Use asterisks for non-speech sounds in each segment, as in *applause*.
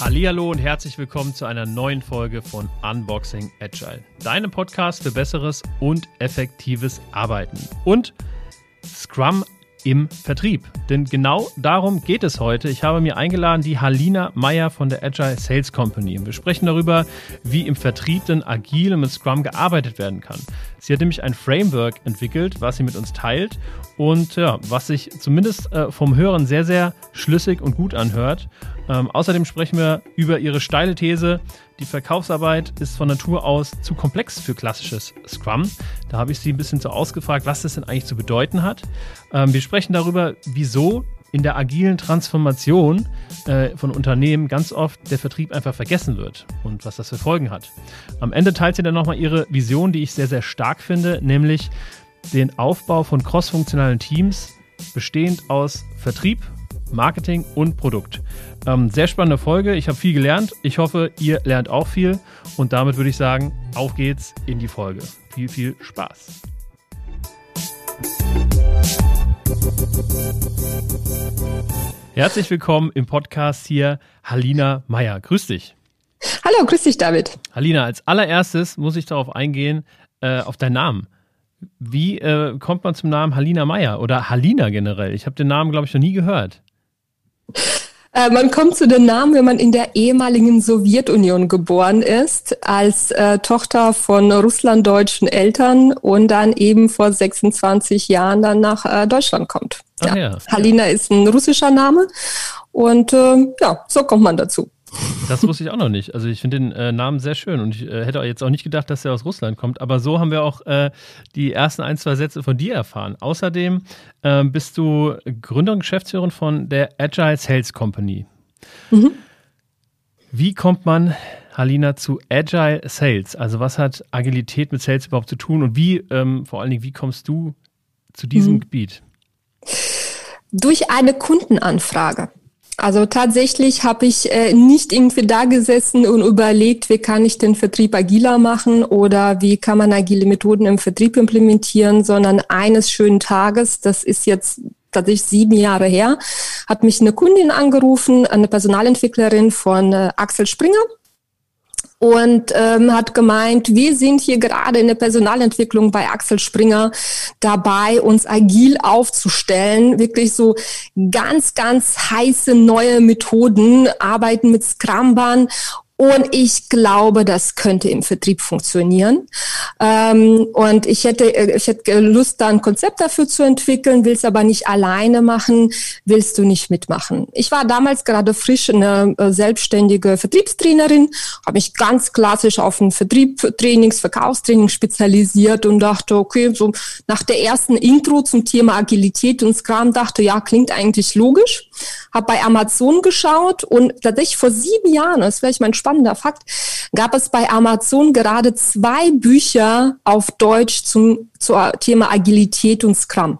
Hallo und herzlich willkommen zu einer neuen Folge von Unboxing Agile, deinem Podcast für besseres und effektives Arbeiten. Und Scrum im Vertrieb. Denn genau darum geht es heute. Ich habe mir eingeladen die Halina Meyer von der Agile Sales Company. Wir sprechen darüber, wie im Vertrieb denn agil mit Scrum gearbeitet werden kann. Sie hat nämlich ein Framework entwickelt, was sie mit uns teilt und ja, was sich zumindest äh, vom Hören sehr, sehr schlüssig und gut anhört. Ähm, außerdem sprechen wir über ihre steile These, die Verkaufsarbeit ist von Natur aus zu komplex für klassisches Scrum. Da habe ich sie ein bisschen so ausgefragt, was das denn eigentlich zu bedeuten hat. Ähm, wir sprechen darüber, wieso in der agilen Transformation äh, von Unternehmen ganz oft der Vertrieb einfach vergessen wird und was das für Folgen hat. Am Ende teilt sie dann nochmal ihre Vision, die ich sehr, sehr stark finde, nämlich den Aufbau von crossfunktionalen Teams, bestehend aus Vertrieb, Marketing und Produkt. Ähm, sehr spannende Folge. Ich habe viel gelernt. Ich hoffe, ihr lernt auch viel. Und damit würde ich sagen, auf geht's in die Folge. Viel, viel Spaß. Herzlich willkommen im Podcast hier, Halina Meyer. Grüß dich. Hallo, grüß dich, David. Halina, als allererstes muss ich darauf eingehen, äh, auf deinen Namen. Wie äh, kommt man zum Namen Halina Meyer oder Halina generell? Ich habe den Namen, glaube ich, noch nie gehört. Äh, man kommt zu den Namen, wenn man in der ehemaligen Sowjetunion geboren ist, als äh, Tochter von russlanddeutschen Eltern und dann eben vor 26 Jahren dann nach äh, Deutschland kommt. Ja. ja. Halina ist ein russischer Name und äh, ja, so kommt man dazu. Das wusste ich auch noch nicht. Also ich finde den äh, Namen sehr schön und ich äh, hätte jetzt auch nicht gedacht, dass er aus Russland kommt. Aber so haben wir auch äh, die ersten ein, zwei Sätze von dir erfahren. Außerdem ähm, bist du Gründer und Geschäftsführerin von der Agile Sales Company. Mhm. Wie kommt man, Halina, zu Agile Sales? Also was hat Agilität mit Sales überhaupt zu tun und wie, ähm, vor allen Dingen, wie kommst du zu diesem mhm. Gebiet? Durch eine Kundenanfrage. Also tatsächlich habe ich äh, nicht irgendwie da gesessen und überlegt, wie kann ich den Vertrieb agiler machen oder wie kann man agile Methoden im Vertrieb implementieren, sondern eines schönen Tages, das ist jetzt tatsächlich sieben Jahre her, hat mich eine Kundin angerufen, eine Personalentwicklerin von äh, Axel Springer und ähm, hat gemeint, wir sind hier gerade in der Personalentwicklung bei Axel Springer dabei, uns agil aufzustellen, wirklich so ganz, ganz heiße neue Methoden, arbeiten mit Scrumban und ich glaube, das könnte im Vertrieb funktionieren. Ähm, und ich hätte, äh, ich hätte Lust, da ein Konzept dafür zu entwickeln, will es aber nicht alleine machen, willst du nicht mitmachen. Ich war damals gerade frisch eine äh, selbstständige Vertriebstrainerin, habe mich ganz klassisch auf ein Vertriebstrainings, Verkaufstraining spezialisiert und dachte, okay, so nach der ersten Intro zum Thema Agilität und Scrum dachte, ja, klingt eigentlich logisch. Habe bei Amazon geschaut und tatsächlich vor sieben Jahren, das ist vielleicht mein spannender Fakt, gab es bei Amazon gerade zwei Bücher auf Deutsch zum, zum Thema Agilität und Scrum.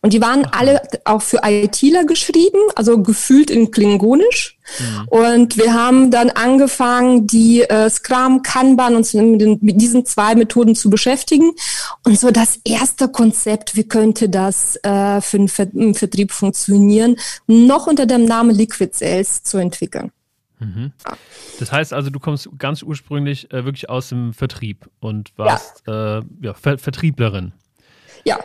Und die waren alle auch für ITler geschrieben, also gefühlt in Klingonisch. Mhm. Und wir haben dann angefangen, die äh, Scrum, Kanban uns mit, den, mit diesen zwei Methoden zu beschäftigen. Und so das erste Konzept, wie könnte das äh, für einen Vertrieb funktionieren, noch unter dem Namen Liquid Sales zu entwickeln. Mhm. Das heißt also, du kommst ganz ursprünglich äh, wirklich aus dem Vertrieb und warst ja. Äh, ja, Ver Vertrieblerin. Ja,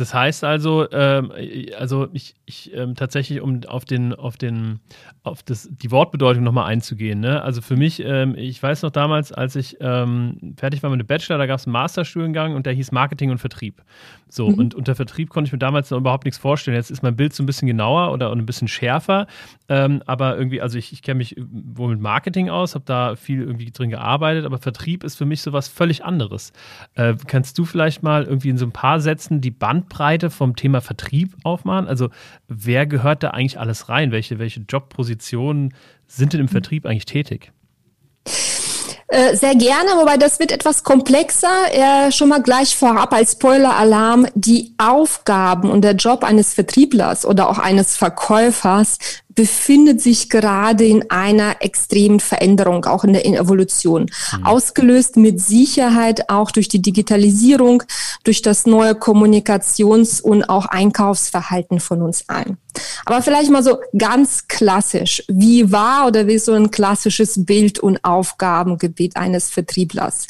das heißt also, ähm, also ich, ich ähm, tatsächlich, um auf den, auf den, auf das, die Wortbedeutung nochmal einzugehen. Ne? Also für mich, ähm, ich weiß noch damals, als ich ähm, fertig war mit dem Bachelor, da gab es einen Masterstudiengang und der hieß Marketing und Vertrieb. So, mhm. und unter Vertrieb konnte ich mir damals noch überhaupt nichts vorstellen. Jetzt ist mein Bild so ein bisschen genauer oder ein bisschen schärfer. Ähm, aber irgendwie, also ich, ich kenne mich wohl mit Marketing aus, habe da viel irgendwie drin gearbeitet, aber Vertrieb ist für mich so was völlig anderes. Äh, kannst du vielleicht mal irgendwie in so ein paar Sätzen die Bandbreite vom Thema Vertrieb aufmachen? Also wer gehört da eigentlich alles rein? Welche, welche Jobpositionen sind denn im Vertrieb eigentlich tätig? Äh, sehr gerne, wobei das wird etwas komplexer. Äh, schon mal gleich vorab als Spoiler-Alarm. Die Aufgaben und der Job eines Vertrieblers oder auch eines Verkäufers befindet sich gerade in einer extremen Veränderung, auch in der Evolution. Mhm. Ausgelöst mit Sicherheit auch durch die Digitalisierung, durch das neue Kommunikations- und auch Einkaufsverhalten von uns allen. Aber vielleicht mal so ganz klassisch. Wie war oder wie ist so ein klassisches Bild und Aufgabengebiet eines Vertrieblers?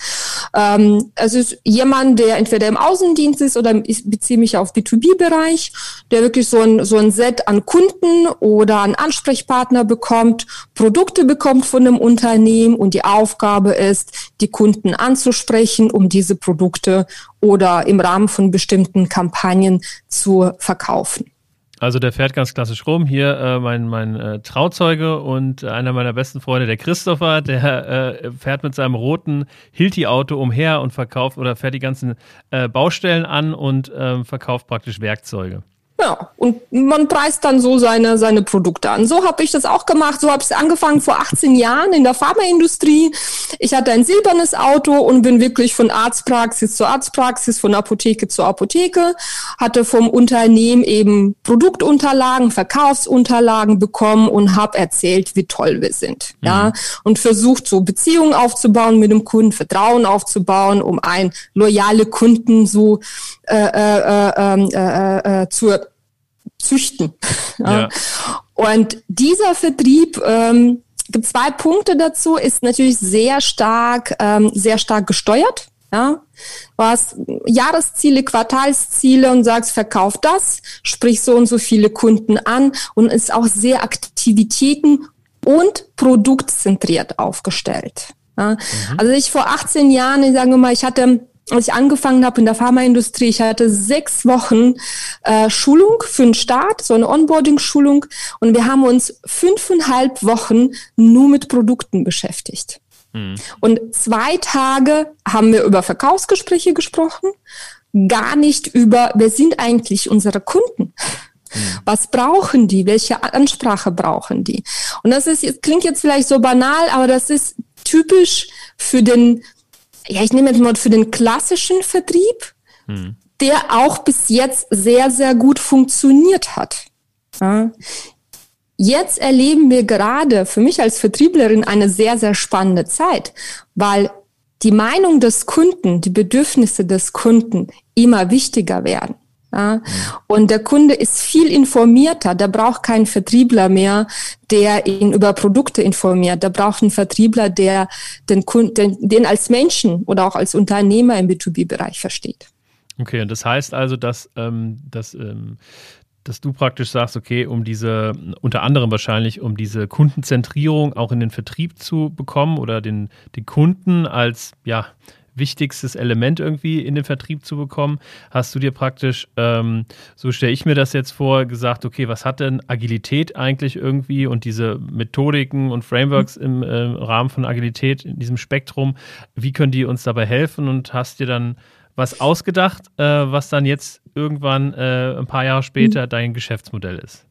Ähm, es ist jemand, der entweder im Außendienst ist oder ich beziehe mich auf B2B-Bereich, der wirklich so ein, so ein Set an Kunden oder an Ansprechpartner bekommt, Produkte bekommt von einem Unternehmen und die Aufgabe ist, die Kunden anzusprechen, um diese Produkte oder im Rahmen von bestimmten Kampagnen zu verkaufen. Also der fährt ganz klassisch rum. Hier äh, mein, mein äh, Trauzeuge und einer meiner besten Freunde, der Christopher, der äh, fährt mit seinem roten Hilti-Auto umher und verkauft oder fährt die ganzen äh, Baustellen an und ähm, verkauft praktisch Werkzeuge. Ja, und man preist dann so seine, seine Produkte an. So habe ich das auch gemacht. So habe ich angefangen vor 18 Jahren in der Pharmaindustrie. Ich hatte ein silbernes Auto und bin wirklich von Arztpraxis zu Arztpraxis, von Apotheke zu Apotheke, hatte vom Unternehmen eben Produktunterlagen, Verkaufsunterlagen bekommen und habe erzählt, wie toll wir sind. Mhm. Ja, und versucht so Beziehungen aufzubauen mit dem Kunden, Vertrauen aufzubauen, um ein loyale Kunden so äh, äh, äh, ähm, äh, äh, zu züchten. *laughs* Ja. Und dieser Vertrieb ähm, gibt zwei Punkte dazu, ist natürlich sehr stark, ähm, sehr stark gesteuert. Ja, du hast Jahresziele, Quartalsziele und sagst, verkauf das, sprich so und so viele Kunden an und ist auch sehr Aktivitäten und produktzentriert aufgestellt. Ja, mhm. Also ich vor 18 Jahren, ich sage mal, ich hatte als ich angefangen habe in der Pharmaindustrie, ich hatte sechs Wochen äh, Schulung für den Start, so eine Onboarding-Schulung, und wir haben uns fünfeinhalb Wochen nur mit Produkten beschäftigt. Mhm. Und zwei Tage haben wir über Verkaufsgespräche gesprochen, gar nicht über, wer sind eigentlich unsere Kunden? Mhm. Was brauchen die? Welche Ansprache brauchen die? Und das ist, klingt jetzt vielleicht so banal, aber das ist typisch für den ja, ich nehme jetzt mal für den klassischen Vertrieb, hm. der auch bis jetzt sehr, sehr gut funktioniert hat. Ja. Jetzt erleben wir gerade für mich als Vertrieblerin eine sehr, sehr spannende Zeit, weil die Meinung des Kunden, die Bedürfnisse des Kunden immer wichtiger werden. Ja? Und der Kunde ist viel informierter. Der braucht keinen Vertriebler mehr, der ihn über Produkte informiert. Der braucht einen Vertriebler, der den Kunden, den, den als Menschen oder auch als Unternehmer im B2B-Bereich versteht. Okay, und das heißt also, dass, ähm, dass, ähm, dass du praktisch sagst, okay, um diese, unter anderem wahrscheinlich, um diese Kundenzentrierung auch in den Vertrieb zu bekommen oder den, den Kunden als, ja, wichtigstes Element irgendwie in den Vertrieb zu bekommen, hast du dir praktisch, ähm, so stelle ich mir das jetzt vor, gesagt, okay, was hat denn Agilität eigentlich irgendwie und diese Methodiken und Frameworks im äh, Rahmen von Agilität in diesem Spektrum, wie können die uns dabei helfen? Und hast dir dann was ausgedacht, äh, was dann jetzt irgendwann äh, ein paar Jahre später dein Geschäftsmodell ist?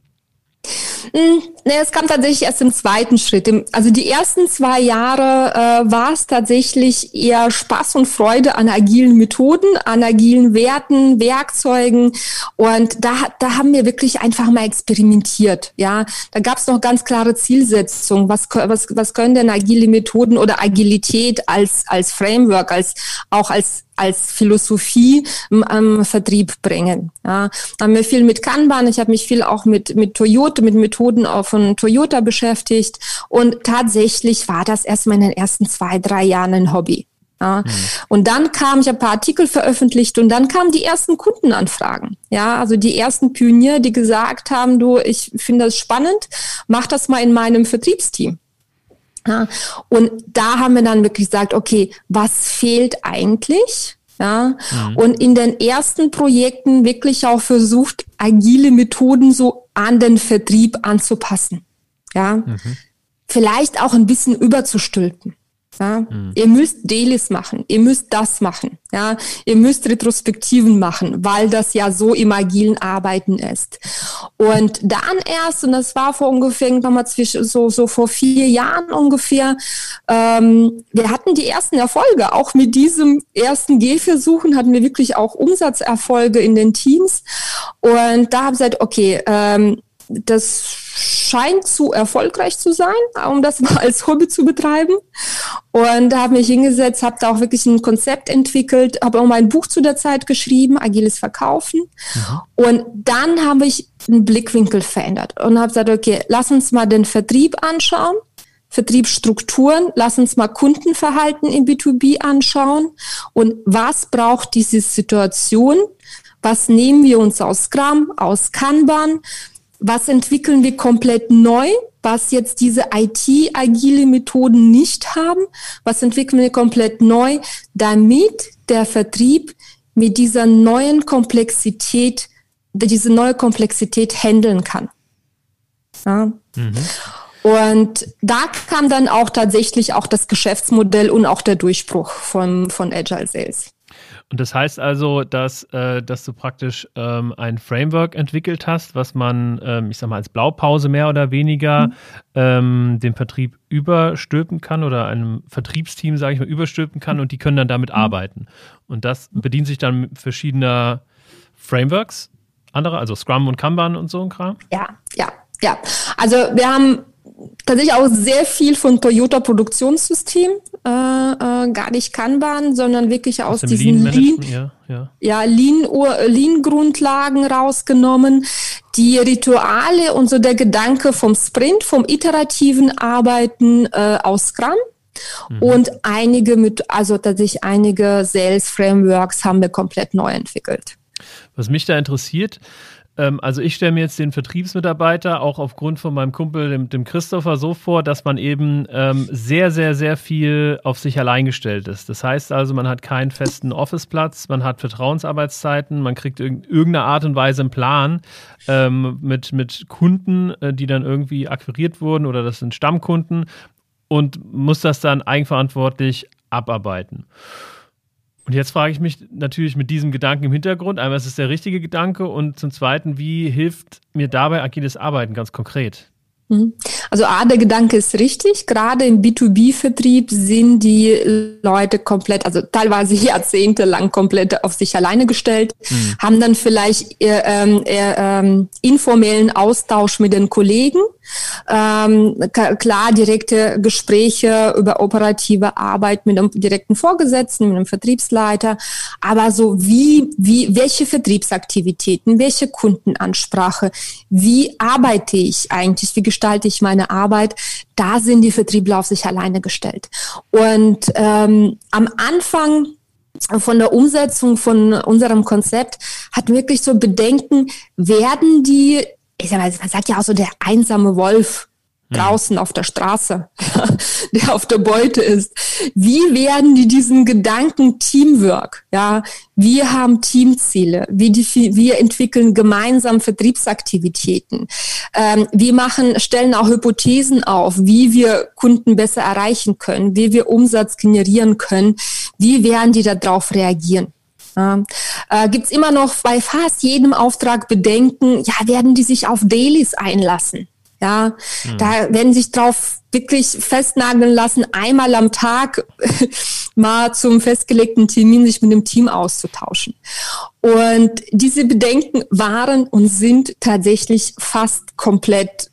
Hm, nee, es kam tatsächlich erst im zweiten Schritt. Also die ersten zwei Jahre äh, war es tatsächlich eher Spaß und Freude an agilen Methoden, an agilen Werten, Werkzeugen. Und da, da haben wir wirklich einfach mal experimentiert. Ja, da gab es noch ganz klare Zielsetzungen. Was, was, was können denn agile Methoden oder Agilität als, als Framework, als auch als als Philosophie am Vertrieb bringen. Ja, haben wir viel mit Kanban, ich habe mich viel auch mit, mit Toyota, mit Methoden auch von Toyota beschäftigt und tatsächlich war das erstmal in den ersten zwei, drei Jahren ein Hobby. Ja. Mhm. Und dann kam, ich habe ein paar Artikel veröffentlicht und dann kamen die ersten Kundenanfragen. Ja, also die ersten Pionier, die gesagt haben, du, ich finde das spannend, mach das mal in meinem Vertriebsteam. Ja, und da haben wir dann wirklich gesagt, okay, was fehlt eigentlich? Ja, mhm. und in den ersten Projekten wirklich auch versucht, agile Methoden so an den Vertrieb anzupassen. Ja, mhm. vielleicht auch ein bisschen überzustülpen. Ja? Mhm. Ihr müsst Dailies machen, ihr müsst das machen, ja, ihr müsst Retrospektiven machen, weil das ja so im agilen Arbeiten ist. Und dann erst, und das war vor ungefähr nochmal zwischen so so vor vier Jahren ungefähr, ähm, wir hatten die ersten Erfolge. Auch mit diesem ersten Gehversuchen hatten wir wirklich auch Umsatzerfolge in den Teams. Und da habe ich gesagt, okay, ähm, das scheint zu erfolgreich zu sein, um das mal als Hobby zu betreiben. Und da habe mich hingesetzt, habe da auch wirklich ein Konzept entwickelt, habe auch mal ein Buch zu der Zeit geschrieben, Agiles Verkaufen. Mhm. Und dann habe ich einen Blickwinkel verändert und habe gesagt, okay, lass uns mal den Vertrieb anschauen. Vertriebsstrukturen, lass uns mal Kundenverhalten im B2B anschauen und was braucht diese Situation, was nehmen wir uns aus Scrum, aus Kanban, was entwickeln wir komplett neu, was jetzt diese IT-agile Methoden nicht haben, was entwickeln wir komplett neu, damit der Vertrieb mit dieser neuen Komplexität, diese neue Komplexität handeln kann. Ja. Mhm. Und da kam dann auch tatsächlich auch das Geschäftsmodell und auch der Durchbruch von, von Agile Sales. Und das heißt also, dass, äh, dass du praktisch ähm, ein Framework entwickelt hast, was man, ähm, ich sag mal, als Blaupause mehr oder weniger mhm. ähm, dem Vertrieb überstülpen kann oder einem Vertriebsteam, sage ich mal, überstülpen kann und die können dann damit mhm. arbeiten. Und das bedient sich dann verschiedener Frameworks, andere, also Scrum und Kanban und so ein Kram? Ja, ja, ja. Also wir haben tatsächlich auch sehr viel von Toyota Produktionssystem, äh, äh, gar nicht Kanban, sondern wirklich aus, aus diesen Lean, ja, ja. ja Lean, Lean Grundlagen rausgenommen, die Rituale und so der Gedanke vom Sprint, vom iterativen Arbeiten äh, aus Scrum. Mhm. Und einige mit, also tatsächlich einige Sales Frameworks haben wir komplett neu entwickelt. Was mich da interessiert, ähm, also ich stelle mir jetzt den Vertriebsmitarbeiter auch aufgrund von meinem Kumpel, dem, dem Christopher, so vor, dass man eben ähm, sehr, sehr, sehr viel auf sich allein gestellt ist. Das heißt also, man hat keinen festen Officeplatz, man hat Vertrauensarbeitszeiten, man kriegt in irgendeiner Art und Weise einen Plan ähm, mit, mit Kunden, äh, die dann irgendwie akquiriert wurden oder das sind Stammkunden und muss das dann eigenverantwortlich abarbeiten. Und jetzt frage ich mich natürlich mit diesem Gedanken im Hintergrund, einmal ist es der richtige Gedanke und zum Zweiten, wie hilft mir dabei agiles Arbeiten ganz konkret? Mhm. Also A, der Gedanke ist richtig. Gerade im B2B-Vertrieb sind die Leute komplett, also teilweise *laughs* jahrzehntelang komplett auf sich alleine gestellt, mhm. haben dann vielleicht eher, ähm, eher, ähm, informellen Austausch mit den Kollegen, ähm, klar direkte Gespräche über operative Arbeit mit einem direkten Vorgesetzten, mit einem Vertriebsleiter, aber so wie, wie, welche Vertriebsaktivitäten, welche Kundenansprache, wie arbeite ich eigentlich, wie gestalte ich meine Arbeit, da sind die Vertriebler auf sich alleine gestellt. Und ähm, am Anfang von der Umsetzung von unserem Konzept hat wirklich so Bedenken, werden die ich sag mal, man sagt ja auch so der einsame Wolf hm. draußen auf der Straße, *laughs* der auf der Beute ist. Wie werden die diesen Gedanken Teamwork? Ja, wir haben Teamziele. Wir, wir entwickeln gemeinsam Vertriebsaktivitäten. Ähm, wir machen, stellen auch Hypothesen auf, wie wir Kunden besser erreichen können, wie wir Umsatz generieren können. Wie werden die darauf reagieren? Ja. Äh, Gibt es immer noch bei fast jedem Auftrag Bedenken, ja, werden die sich auf Dailies einlassen? Ja, mhm. da werden sich drauf wirklich festnageln lassen, einmal am Tag *laughs* mal zum festgelegten Termin sich mit dem Team auszutauschen. Und diese Bedenken waren und sind tatsächlich fast komplett,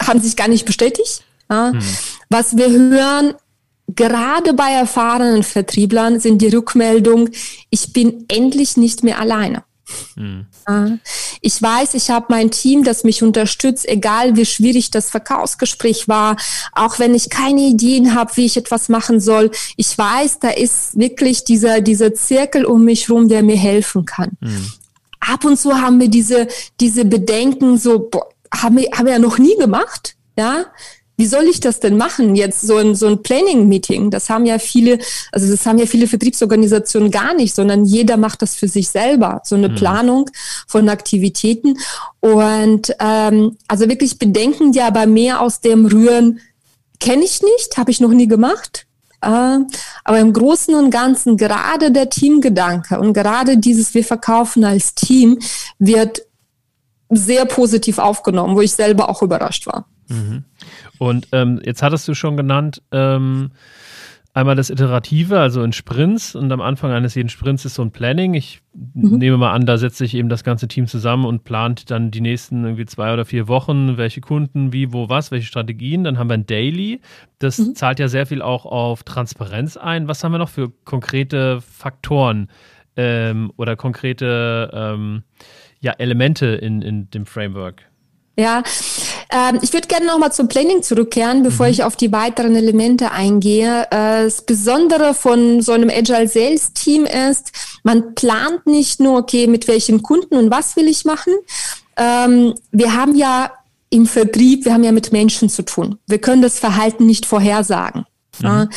haben sich gar nicht bestätigt. Ja. Mhm. Was wir hören, gerade bei erfahrenen Vertrieblern sind die Rückmeldungen, ich bin endlich nicht mehr alleine. Mhm. Ich weiß, ich habe mein Team, das mich unterstützt, egal wie schwierig das Verkaufsgespräch war, auch wenn ich keine Ideen habe, wie ich etwas machen soll. Ich weiß, da ist wirklich dieser, dieser Zirkel um mich rum, der mir helfen kann. Mhm. Ab und zu haben wir diese, diese Bedenken so, boah, haben wir, haben wir ja noch nie gemacht. Ja, wie soll ich das denn machen? Jetzt so ein, so ein Planning-Meeting, das haben ja viele, also das haben ja viele Vertriebsorganisationen gar nicht, sondern jeder macht das für sich selber, so eine mhm. Planung von Aktivitäten. Und ähm, also wirklich Bedenken, die aber mehr aus dem rühren, kenne ich nicht, habe ich noch nie gemacht. Äh, aber im Großen und Ganzen, gerade der Teamgedanke und gerade dieses Wir verkaufen als Team wird sehr positiv aufgenommen, wo ich selber auch überrascht war. Mhm. Und ähm, jetzt hattest du schon genannt, ähm, einmal das Iterative, also in Sprints und am Anfang eines jeden Sprints ist so ein Planning. Ich mhm. nehme mal an, da setzt sich eben das ganze Team zusammen und plant dann die nächsten irgendwie zwei oder vier Wochen, welche Kunden, wie, wo, was, welche Strategien. Dann haben wir ein Daily. Das mhm. zahlt ja sehr viel auch auf Transparenz ein. Was haben wir noch für konkrete Faktoren ähm, oder konkrete ähm, ja, Elemente in, in dem Framework? Ja, ähm, ich würde gerne nochmal zum Planning zurückkehren, bevor mhm. ich auf die weiteren Elemente eingehe. Äh, das Besondere von so einem Agile Sales Team ist, man plant nicht nur, okay, mit welchen Kunden und was will ich machen. Ähm, wir haben ja im Vertrieb, wir haben ja mit Menschen zu tun. Wir können das Verhalten nicht vorhersagen. Mhm.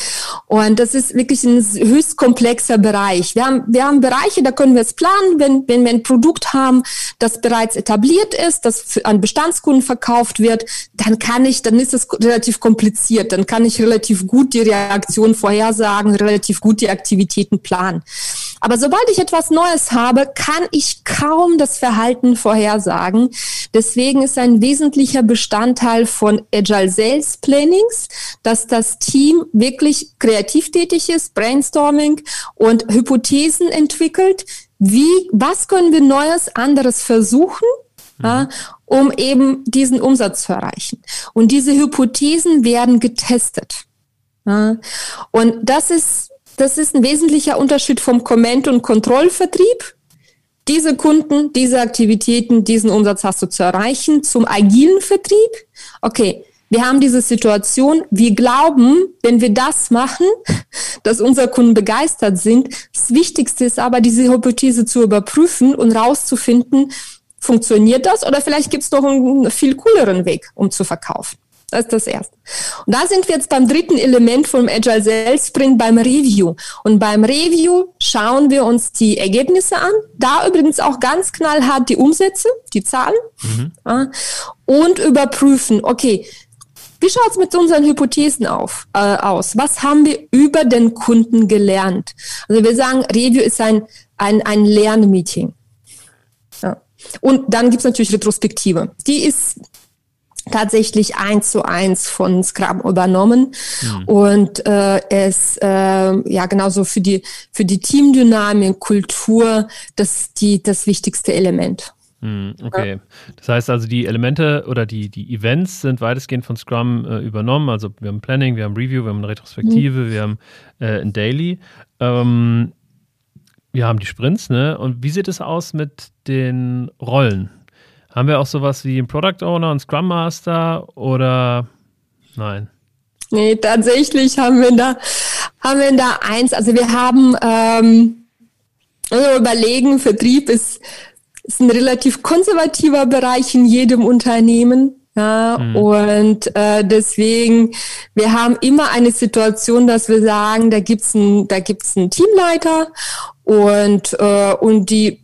Und das ist wirklich ein höchst komplexer Bereich. Wir haben, wir haben Bereiche, da können wir es planen, wenn, wenn wir ein Produkt haben, das bereits etabliert ist, das an Bestandskunden verkauft wird, dann kann ich, dann ist es relativ kompliziert. Dann kann ich relativ gut die Reaktion vorhersagen, relativ gut die Aktivitäten planen. Aber sobald ich etwas Neues habe, kann ich kaum das Verhalten vorhersagen. Deswegen ist ein wesentlicher Bestandteil von Agile Sales Plannings, dass das Team wirklich kreativ tätig ist, Brainstorming und Hypothesen entwickelt. Wie, was können wir Neues, anderes versuchen? Mhm. Ja, um eben diesen Umsatz zu erreichen. Und diese Hypothesen werden getestet. Ja, und das ist das ist ein wesentlicher Unterschied vom Comment- und Kontrollvertrieb. Diese Kunden, diese Aktivitäten, diesen Umsatz hast du zu erreichen. Zum agilen Vertrieb. Okay, wir haben diese Situation. Wir glauben, wenn wir das machen, *laughs* dass unsere Kunden begeistert sind. Das Wichtigste ist aber, diese Hypothese zu überprüfen und rauszufinden, funktioniert das oder vielleicht gibt es noch einen viel cooleren Weg, um zu verkaufen. Das ist das Erste. Und da sind wir jetzt beim dritten Element vom Agile Sales Sprint, beim Review. Und beim Review schauen wir uns die Ergebnisse an. Da übrigens auch ganz knallhart die Umsätze, die Zahlen. Mhm. Ja, und überprüfen, okay, wie schaut es mit unseren Hypothesen auf, äh, aus? Was haben wir über den Kunden gelernt? Also wir sagen, Review ist ein, ein, ein Lernmeeting. Ja. Und dann gibt es natürlich Retrospektive. Die ist tatsächlich eins zu eins von Scrum übernommen mhm. und äh, es äh, ja genauso für die für die Teamdynamik, Kultur das die das wichtigste Element. Hm, okay. Das heißt also, die Elemente oder die, die Events sind weitestgehend von Scrum äh, übernommen. Also wir haben Planning, wir haben Review, wir haben eine Retrospektive, mhm. wir haben äh, ein Daily. Ähm, wir haben die Sprints, ne? Und wie sieht es aus mit den Rollen? Haben wir auch sowas wie einen Product Owner und Scrum Master oder nein? Nee, tatsächlich haben wir da, haben wir da eins. Also wir haben, ähm, also überlegen, Vertrieb ist, ist ein relativ konservativer Bereich in jedem Unternehmen. Ja, mhm. und äh, deswegen, wir haben immer eine Situation, dass wir sagen, da gibt's ein, da gibt's einen Teamleiter und äh, und die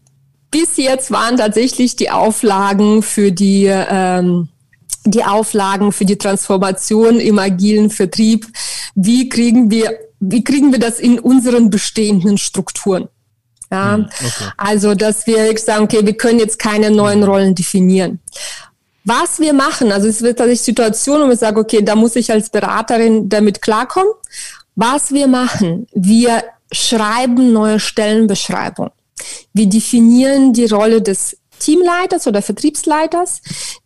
bis jetzt waren tatsächlich die Auflagen für die ähm, die Auflagen für die Transformation im agilen Vertrieb. Wie kriegen wir wie kriegen wir das in unseren bestehenden Strukturen? Ja, hm, okay. also dass wir sagen, okay, wir können jetzt keine neuen Rollen definieren. Was wir machen, also es wird tatsächlich Situation, wo wir sagen, okay, da muss ich als Beraterin damit klarkommen. Was wir machen, wir schreiben neue Stellenbeschreibungen. Wir definieren die Rolle des Teamleiters oder Vertriebsleiters,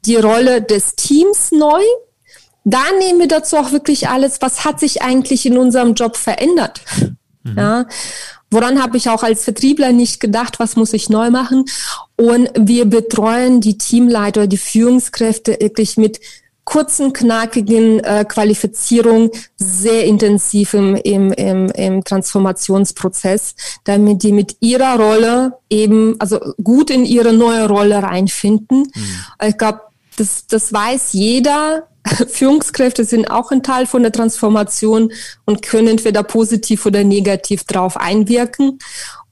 die Rolle des Teams neu. Da nehmen wir dazu auch wirklich alles, was hat sich eigentlich in unserem Job verändert. Mhm. Ja, woran habe ich auch als Vertriebler nicht gedacht, was muss ich neu machen? Und wir betreuen die Teamleiter, die Führungskräfte wirklich mit kurzen, knackigen äh, Qualifizierung sehr intensiv im, im, im, im Transformationsprozess, damit die mit ihrer Rolle eben, also gut in ihre neue Rolle reinfinden. Mhm. Ich glaube, das, das weiß jeder. *laughs* Führungskräfte sind auch ein Teil von der Transformation und können entweder positiv oder negativ drauf einwirken.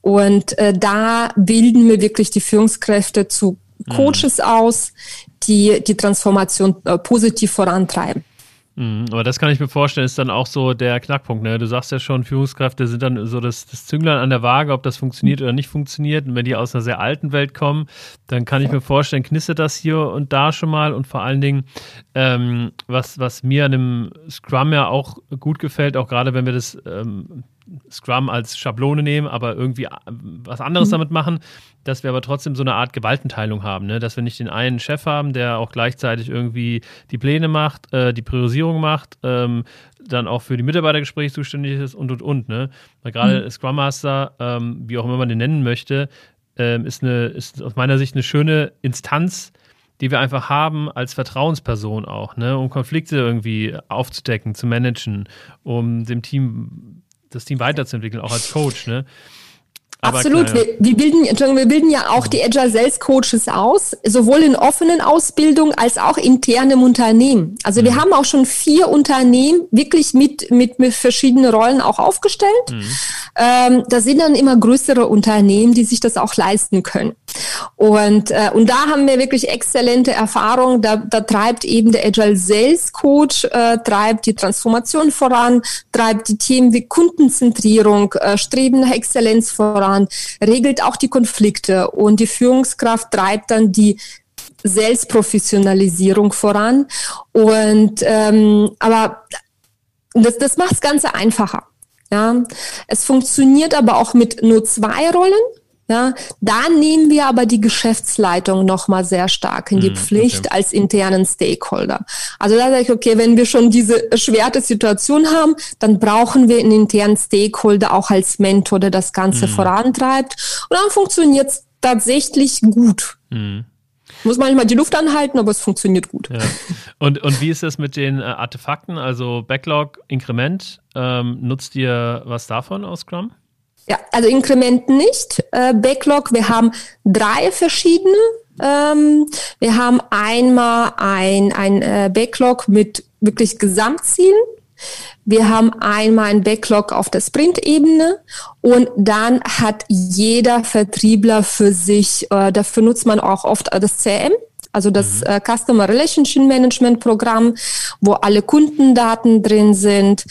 Und äh, da bilden wir wirklich die Führungskräfte zu Coaches mhm. aus, die die Transformation äh, positiv vorantreiben. Mhm, aber das kann ich mir vorstellen, ist dann auch so der Knackpunkt. Ne? Du sagst ja schon, Führungskräfte sind dann so das, das Zünglein an der Waage, ob das funktioniert oder nicht funktioniert. Und wenn die aus einer sehr alten Welt kommen, dann kann ich mir vorstellen, knistert das hier und da schon mal. Und vor allen Dingen, ähm, was, was mir an dem Scrum ja auch gut gefällt, auch gerade wenn wir das ähm, Scrum als Schablone nehmen, aber irgendwie äh, was anderes mhm. damit machen, dass wir aber trotzdem so eine Art Gewaltenteilung haben, ne? dass wir nicht den einen Chef haben, der auch gleichzeitig irgendwie die Pläne macht, äh, die Priorisierung macht, ähm, dann auch für die Mitarbeitergespräche zuständig ist und und und. Ne? Weil gerade mhm. Scrum Master, ähm, wie auch immer man den nennen möchte, ähm, ist, eine, ist aus meiner Sicht eine schöne Instanz, die wir einfach haben als Vertrauensperson auch, ne? um Konflikte irgendwie aufzudecken, zu managen, um dem Team das Team weiterzuentwickeln, auch als Coach. Ne? Absolut. Wir, wir, bilden, wir bilden ja auch die Agile Sales Coaches aus, sowohl in offenen Ausbildungen als auch intern im Unternehmen. Also wir mhm. haben auch schon vier Unternehmen wirklich mit, mit, mit verschiedenen Rollen auch aufgestellt. Mhm. Ähm, da sind dann immer größere Unternehmen, die sich das auch leisten können. Und, äh, und da haben wir wirklich exzellente Erfahrungen. Da, da treibt eben der Agile Sales Coach, äh, treibt die Transformation voran, treibt die Themen wie Kundenzentrierung, äh, Streben nach Exzellenz voran, regelt auch die Konflikte und die Führungskraft treibt dann die Selbstprofessionalisierung voran. Und ähm, aber das, das macht das Ganze einfacher. Ja, es funktioniert aber auch mit nur zwei Rollen. Ja, da nehmen wir aber die Geschäftsleitung nochmal sehr stark in die mm, Pflicht okay. als internen Stakeholder. Also da sage ich, okay, wenn wir schon diese erschwerte Situation haben, dann brauchen wir einen internen Stakeholder auch als Mentor, der das Ganze mm. vorantreibt. Und dann funktioniert es tatsächlich gut. Mm. Muss manchmal die Luft anhalten, aber es funktioniert gut. Ja. Und, und wie ist es mit den äh, Artefakten, also Backlog, Inkrement? Ähm, nutzt ihr was davon aus Scrum? Ja, also Inkrement nicht. Äh, Backlog, wir haben drei verschiedene. Ähm, wir haben einmal ein, ein äh, Backlog mit wirklich Gesamtzielen. Wir haben einmal ein Backlog auf der Sprint-Ebene und dann hat jeder Vertriebler für sich, äh, dafür nutzt man auch oft das CRM, also das mhm. äh, Customer Relationship Management Programm, wo alle Kundendaten drin sind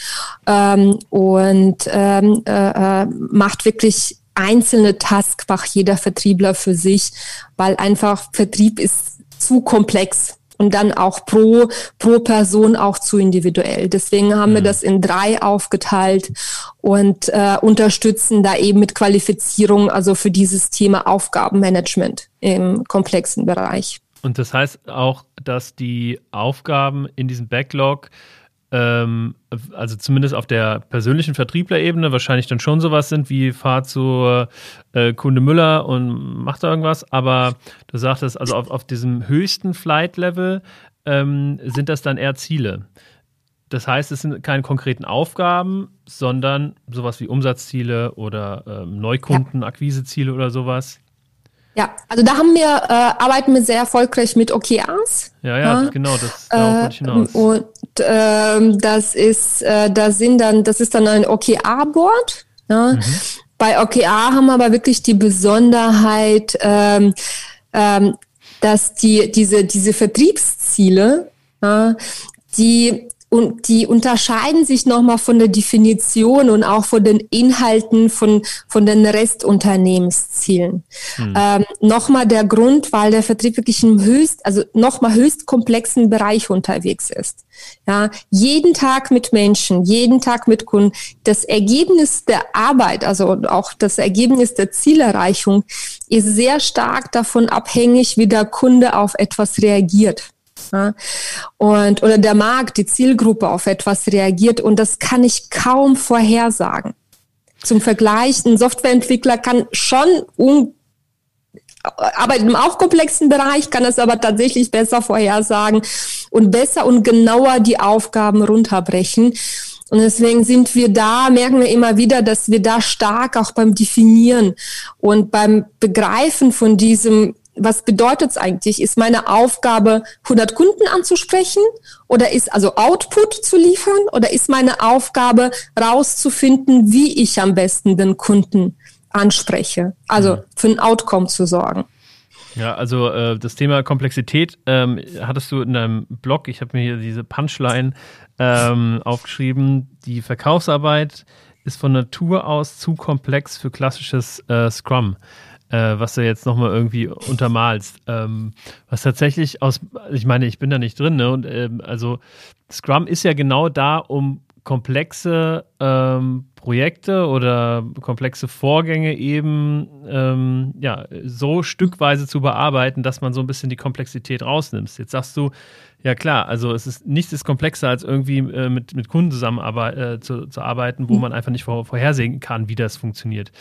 ähm, und ähm, äh, äh, macht wirklich einzelne Tasks macht jeder Vertriebler für sich, weil einfach Vertrieb ist zu komplex und dann auch pro, pro Person auch zu individuell. Deswegen haben mhm. wir das in drei aufgeteilt und äh, unterstützen da eben mit Qualifizierung, also für dieses Thema Aufgabenmanagement im komplexen Bereich. Und das heißt auch, dass die Aufgaben in diesem Backlog, ähm, also zumindest auf der persönlichen Vertrieblerebene, wahrscheinlich dann schon sowas sind wie fahr zu äh, Kunde Müller und macht da irgendwas. Aber du sagtest, also auf, auf diesem höchsten Flight-Level ähm, sind das dann eher Ziele. Das heißt, es sind keine konkreten Aufgaben, sondern sowas wie Umsatzziele oder ähm, Neukundenakquiseziele oder sowas. Ja, also da haben wir, äh, arbeiten wir sehr erfolgreich mit OKRs. Ja, ja, ja. genau, das äh, ich hinaus. Und äh, das ist, äh, da sind dann, das ist dann ein OKR-Board. Ja. Mhm. Bei OKR haben wir aber wirklich die Besonderheit, ähm, ähm, dass die, diese, diese Vertriebsziele, ja, die und die unterscheiden sich nochmal von der Definition und auch von den Inhalten von, von den Restunternehmenszielen. Hm. Ähm, nochmal der Grund, weil der Vertrieb wirklich im höchst, also nochmal höchst komplexen Bereich unterwegs ist. Ja, jeden Tag mit Menschen, jeden Tag mit Kunden. Das Ergebnis der Arbeit, also auch das Ergebnis der Zielerreichung ist sehr stark davon abhängig, wie der Kunde auf etwas reagiert. Ja? Und, oder der Markt, die Zielgruppe auf etwas reagiert und das kann ich kaum vorhersagen. Zum Vergleich, ein Softwareentwickler kann schon um, arbeitet im auch komplexen Bereich, kann es aber tatsächlich besser vorhersagen und besser und genauer die Aufgaben runterbrechen. Und deswegen sind wir da, merken wir immer wieder, dass wir da stark auch beim Definieren und beim Begreifen von diesem was bedeutet es eigentlich? Ist meine Aufgabe, 100 Kunden anzusprechen oder ist also Output zu liefern oder ist meine Aufgabe rauszufinden, wie ich am besten den Kunden anspreche? Also für ein Outcome zu sorgen. Ja, also äh, das Thema Komplexität ähm, hattest du in deinem Blog, ich habe mir hier diese Punchline ähm, aufgeschrieben, die Verkaufsarbeit ist von Natur aus zu komplex für klassisches äh, Scrum äh, was du jetzt nochmal irgendwie untermalst. Ähm, was tatsächlich aus, ich meine, ich bin da nicht drin, ne? Und ähm, also Scrum ist ja genau da, um komplexe ähm, Projekte oder komplexe Vorgänge eben ähm, ja, so stückweise zu bearbeiten, dass man so ein bisschen die Komplexität rausnimmt. Jetzt sagst du, ja klar, also es ist nichts ist komplexer als irgendwie äh, mit, mit Kunden zusammen äh, zu, zu, arbeiten, wo mhm. man einfach nicht vor, vorhersehen kann, wie das funktioniert.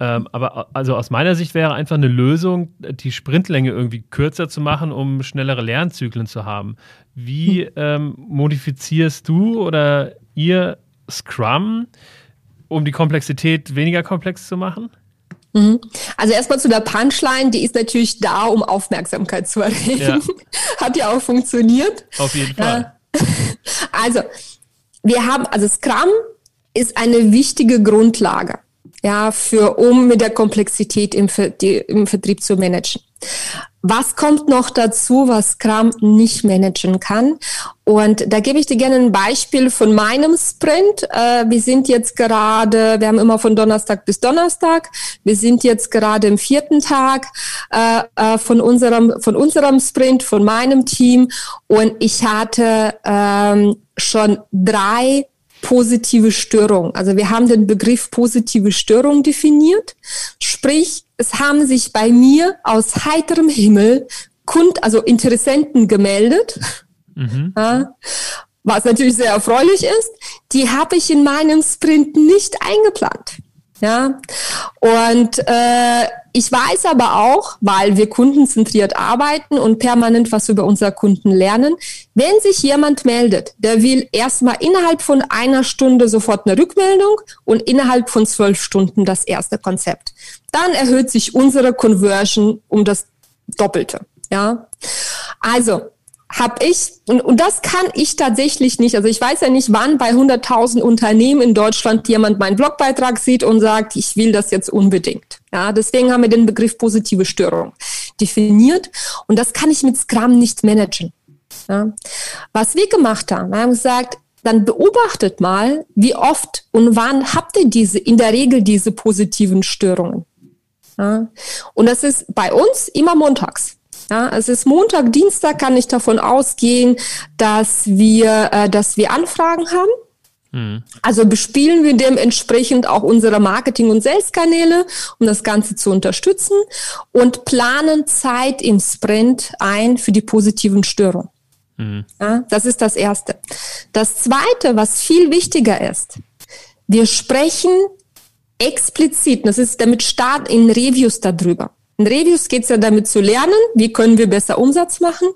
Ähm, aber also aus meiner Sicht wäre einfach eine Lösung, die Sprintlänge irgendwie kürzer zu machen, um schnellere Lernzyklen zu haben. Wie hm. ähm, modifizierst du oder ihr Scrum, um die Komplexität weniger komplex zu machen? Mhm. Also erstmal zu der Punchline, die ist natürlich da, um Aufmerksamkeit zu erregen. Ja. *laughs* Hat ja auch funktioniert. Auf jeden Fall. *laughs* Also, wir haben, also Scrum ist eine wichtige Grundlage ja, für, um mit der Komplexität im, die, im Vertrieb zu managen. Was kommt noch dazu, was Scrum nicht managen kann? Und da gebe ich dir gerne ein Beispiel von meinem Sprint. Äh, wir sind jetzt gerade, wir haben immer von Donnerstag bis Donnerstag. Wir sind jetzt gerade im vierten Tag äh, äh, von unserem von unserem Sprint, von meinem Team. Und ich hatte ähm, schon drei positive Störung. Also wir haben den Begriff positive Störung definiert. Sprich, es haben sich bei mir aus heiterem Himmel Kund, also Interessenten gemeldet. Mhm. Ja, was natürlich sehr erfreulich ist. Die habe ich in meinem Sprint nicht eingeplant. Ja, und äh, ich weiß aber auch, weil wir kundenzentriert arbeiten und permanent was über unsere Kunden lernen, wenn sich jemand meldet, der will erstmal innerhalb von einer Stunde sofort eine Rückmeldung und innerhalb von zwölf Stunden das erste Konzept. Dann erhöht sich unsere Conversion um das Doppelte. Ja, also habe ich, und, und das kann ich tatsächlich nicht, also ich weiß ja nicht, wann bei 100.000 Unternehmen in Deutschland jemand meinen Blogbeitrag sieht und sagt, ich will das jetzt unbedingt. Ja, deswegen haben wir den Begriff positive Störung definiert und das kann ich mit Scrum nicht managen. Ja. Was wir gemacht haben, wir haben gesagt, dann beobachtet mal, wie oft und wann habt ihr diese, in der Regel diese positiven Störungen. Ja. Und das ist bei uns immer montags. Ja, es ist Montag, Dienstag kann ich davon ausgehen, dass wir, äh, dass wir Anfragen haben. Mhm. Also bespielen wir dementsprechend auch unsere Marketing- und Sales-Kanäle, um das Ganze zu unterstützen und planen Zeit im Sprint ein für die positiven Störungen. Mhm. Ja, das ist das Erste. Das Zweite, was viel wichtiger ist, wir sprechen explizit, das ist damit Start in Reviews darüber. In Reviews geht es ja damit zu lernen, wie können wir besser Umsatz machen.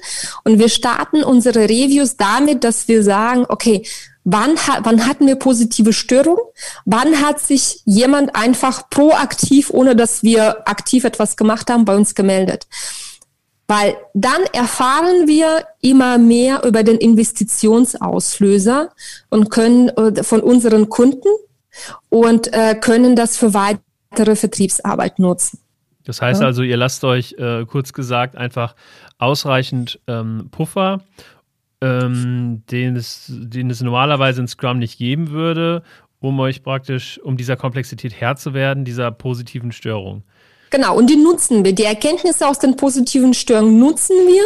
Und wir starten unsere Reviews damit, dass wir sagen, okay, wann, wann hatten wir positive Störungen? Wann hat sich jemand einfach proaktiv, ohne dass wir aktiv etwas gemacht haben, bei uns gemeldet? Weil dann erfahren wir immer mehr über den Investitionsauslöser und können äh, von unseren Kunden und äh, können das für weitere Vertriebsarbeit nutzen. Das heißt ja. also, ihr lasst euch äh, kurz gesagt einfach ausreichend ähm, Puffer, ähm, den, es, den es normalerweise in Scrum nicht geben würde, um euch praktisch, um dieser Komplexität Herr zu werden, dieser positiven Störung. Genau, und die nutzen wir. Die Erkenntnisse aus den positiven Störungen nutzen wir,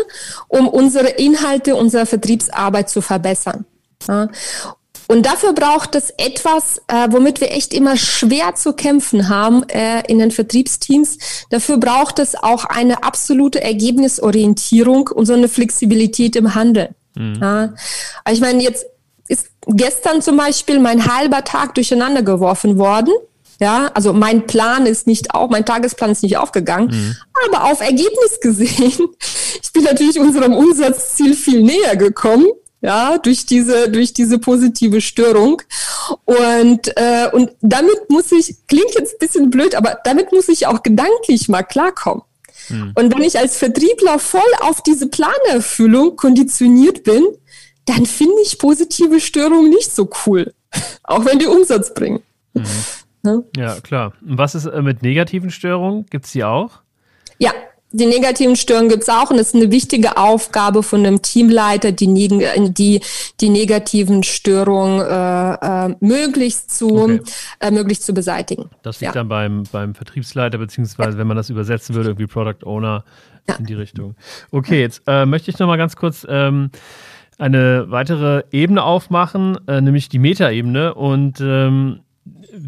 um unsere Inhalte, unsere Vertriebsarbeit zu verbessern. Ja. Und dafür braucht es etwas, äh, womit wir echt immer schwer zu kämpfen haben äh, in den Vertriebsteams. Dafür braucht es auch eine absolute Ergebnisorientierung und so eine Flexibilität im Handeln. Mhm. Ja. Ich meine, jetzt ist gestern zum Beispiel mein halber Tag durcheinander geworfen worden. Ja, also mein Plan ist nicht auf, mein Tagesplan ist nicht aufgegangen, mhm. aber auf Ergebnis gesehen, *laughs* ich bin natürlich unserem Umsatzziel viel näher gekommen ja, durch diese, durch diese positive Störung. Und, äh, und damit muss ich, klingt jetzt ein bisschen blöd, aber damit muss ich auch gedanklich mal klarkommen. Hm. Und wenn ich als Vertriebler voll auf diese Planerfüllung konditioniert bin, dann finde ich positive Störungen nicht so cool. *laughs* auch wenn die Umsatz bringen. Mhm. Ja? *laughs* ja, klar. Und was ist äh, mit negativen Störungen? Gibt es die auch? Ja, die negativen Störungen gibt's auch und es ist eine wichtige Aufgabe von einem Teamleiter, die, die, die negativen Störungen äh, äh, möglichst zu okay. äh, möglichst zu beseitigen. Das liegt ja. dann beim, beim Vertriebsleiter, beziehungsweise ja. wenn man das übersetzen würde, irgendwie Product Owner ja. in die Richtung. Okay, jetzt äh, möchte ich nochmal ganz kurz ähm, eine weitere Ebene aufmachen, äh, nämlich die Metaebene. Und ähm,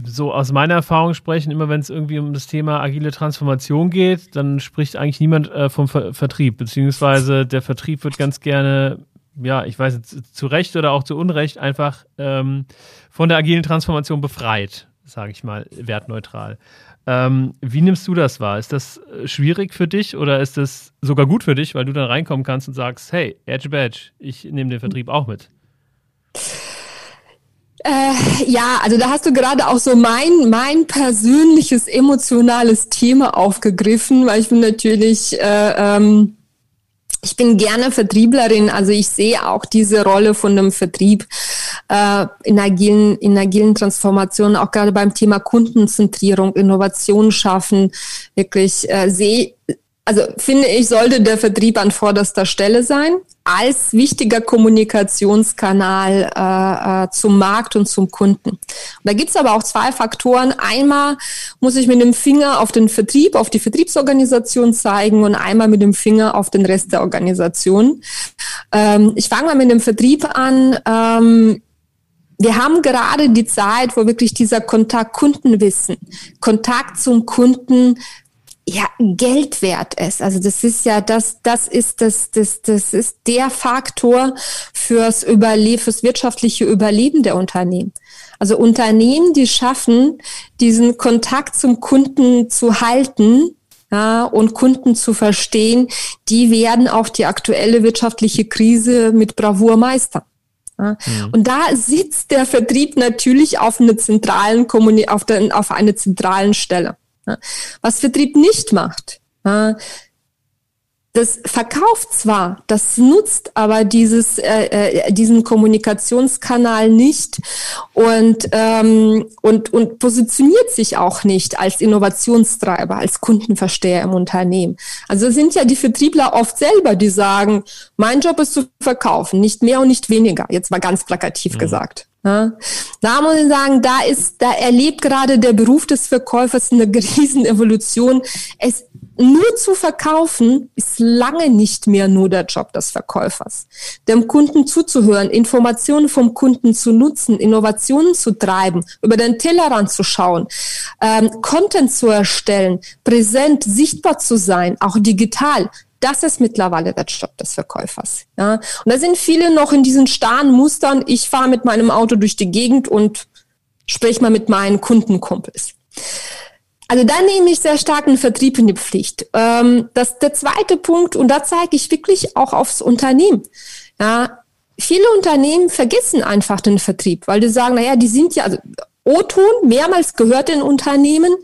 so aus meiner Erfahrung sprechen, immer wenn es irgendwie um das Thema agile Transformation geht, dann spricht eigentlich niemand äh, vom Ver Vertrieb, beziehungsweise der Vertrieb wird ganz gerne, ja, ich weiß jetzt zu Recht oder auch zu Unrecht, einfach ähm, von der agilen Transformation befreit, sage ich mal, wertneutral. Ähm, wie nimmst du das wahr? Ist das äh, schwierig für dich oder ist das sogar gut für dich, weil du dann reinkommen kannst und sagst, hey, Edge Badge, ich nehme den Vertrieb auch mit? Äh, ja, also da hast du gerade auch so mein, mein persönliches emotionales Thema aufgegriffen, weil ich bin natürlich, äh, ähm, ich bin gerne Vertrieblerin, also ich sehe auch diese Rolle von dem Vertrieb äh, in, agilen, in agilen Transformationen, auch gerade beim Thema Kundenzentrierung, Innovation schaffen, wirklich äh, sehe also finde ich, sollte der Vertrieb an vorderster Stelle sein, als wichtiger Kommunikationskanal äh, äh, zum Markt und zum Kunden. Und da gibt's aber auch zwei Faktoren. Einmal muss ich mit dem Finger auf den Vertrieb, auf die Vertriebsorganisation zeigen und einmal mit dem Finger auf den Rest der Organisation. Ähm, ich fange mal mit dem Vertrieb an. Ähm, wir haben gerade die Zeit, wo wirklich dieser Kontakt Kundenwissen, Kontakt zum Kunden ja Geld wert ist. Also das ist ja das, das ist das, das, das ist der Faktor fürs Überleben, fürs wirtschaftliche Überleben der Unternehmen. Also Unternehmen, die schaffen, diesen Kontakt zum Kunden zu halten, ja, und Kunden zu verstehen, die werden auch die aktuelle wirtschaftliche Krise mit Bravour meistern. Ja. Mhm. Und da sitzt der Vertrieb natürlich auf einer zentralen Kommuni auf, auf einer zentralen Stelle. Was Vertrieb nicht macht, das verkauft zwar, das nutzt aber dieses, äh, äh, diesen Kommunikationskanal nicht und, ähm, und, und positioniert sich auch nicht als Innovationstreiber, als Kundenversteher im Unternehmen. Also sind ja die Vertriebler oft selber, die sagen, mein Job ist zu verkaufen, nicht mehr und nicht weniger, jetzt mal ganz plakativ mhm. gesagt. Ja. Da muss ich sagen, da ist, da erlebt gerade der Beruf des Verkäufers eine *laughs* Riesenevolution. Es nur zu verkaufen ist lange nicht mehr nur der Job des Verkäufers. Dem Kunden zuzuhören, Informationen vom Kunden zu nutzen, Innovationen zu treiben, über den Tellerrand zu schauen, ähm, Content zu erstellen, präsent, sichtbar zu sein, auch digital. Das ist mittlerweile der Job des Verkäufers. Ja? Und da sind viele noch in diesen starren Mustern. Ich fahre mit meinem Auto durch die Gegend und sprich mal mit meinen Kundenkumpels. Also da nehme ich sehr stark einen Vertrieb in die Pflicht. Ähm, das der zweite Punkt, und da zeige ich wirklich auch aufs Unternehmen. Ja, viele Unternehmen vergessen einfach den Vertrieb, weil die sagen, naja, die sind ja, also O-Ton mehrmals gehört in Unternehmen,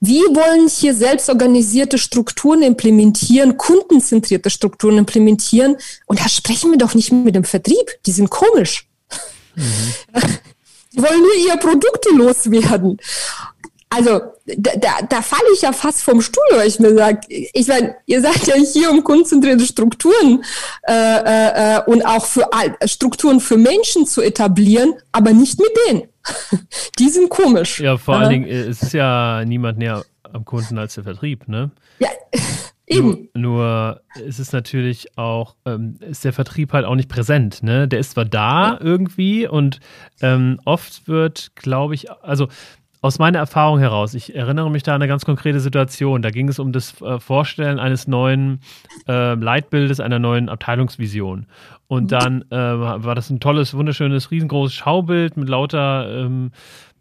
wie wollen hier selbstorganisierte Strukturen implementieren, kundenzentrierte Strukturen implementieren? Und da sprechen wir doch nicht mit dem Vertrieb. Die sind komisch. Mhm. *laughs* Die wollen nur ihre Produkte loswerden. Also da, da, da falle ich ja fast vom Stuhl, weil ich mir sage, ich meine, ihr seid ja hier, um konzentrierte Strukturen äh, äh, äh und auch für Strukturen für Menschen zu etablieren, aber nicht mit denen. *laughs* Die sind komisch. Ja, vor allen Dingen äh, es ist ja niemand näher am Kunden als der Vertrieb, ne? Ja, eben. Nur, nur ist es natürlich auch, ähm, ist der Vertrieb halt auch nicht präsent, ne? Der ist zwar da ja. irgendwie und ähm, oft wird, glaube ich, also aus meiner Erfahrung heraus, ich erinnere mich da an eine ganz konkrete Situation. Da ging es um das äh, Vorstellen eines neuen äh, Leitbildes, einer neuen Abteilungsvision. Und mhm. dann äh, war das ein tolles, wunderschönes, riesengroßes Schaubild mit lauter ähm,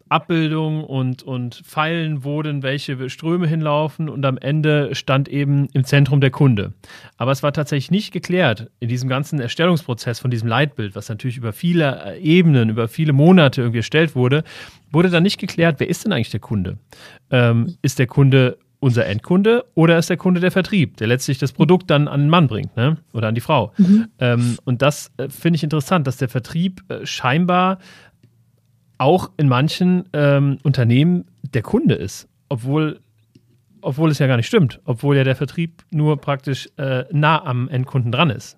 Abbildungen und, und Pfeilen, wo denn welche Ströme hinlaufen und am Ende stand eben im Zentrum der Kunde. Aber es war tatsächlich nicht geklärt in diesem ganzen Erstellungsprozess von diesem Leitbild, was natürlich über viele äh, Ebenen, über viele Monate irgendwie erstellt wurde, wurde dann nicht geklärt, wer ist denn eigentlich der Kunde? Ähm, ist der Kunde unser Endkunde oder ist der Kunde der Vertrieb, der letztlich das Produkt dann an den Mann bringt ne? oder an die Frau? Mhm. Ähm, und das äh, finde ich interessant, dass der Vertrieb äh, scheinbar auch in manchen ähm, Unternehmen der Kunde ist, obwohl obwohl es ja gar nicht stimmt, obwohl ja der Vertrieb nur praktisch äh, nah am Endkunden dran ist.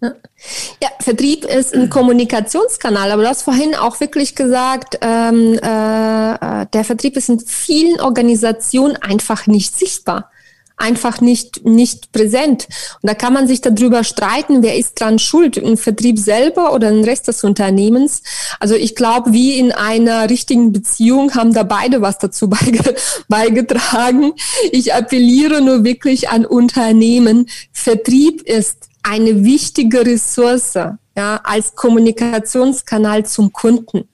Ja, Vertrieb ist ein Kommunikationskanal, aber du hast vorhin auch wirklich gesagt, ähm, äh, der Vertrieb ist in vielen Organisationen einfach nicht sichtbar einfach nicht, nicht präsent. Und da kann man sich darüber streiten, wer ist dran schuld, im Vertrieb selber oder im Rest des Unternehmens. Also ich glaube, wie in einer richtigen Beziehung haben da beide was dazu *laughs* beige beigetragen. Ich appelliere nur wirklich an Unternehmen. Vertrieb ist eine wichtige Ressource, ja, als Kommunikationskanal zum Kunden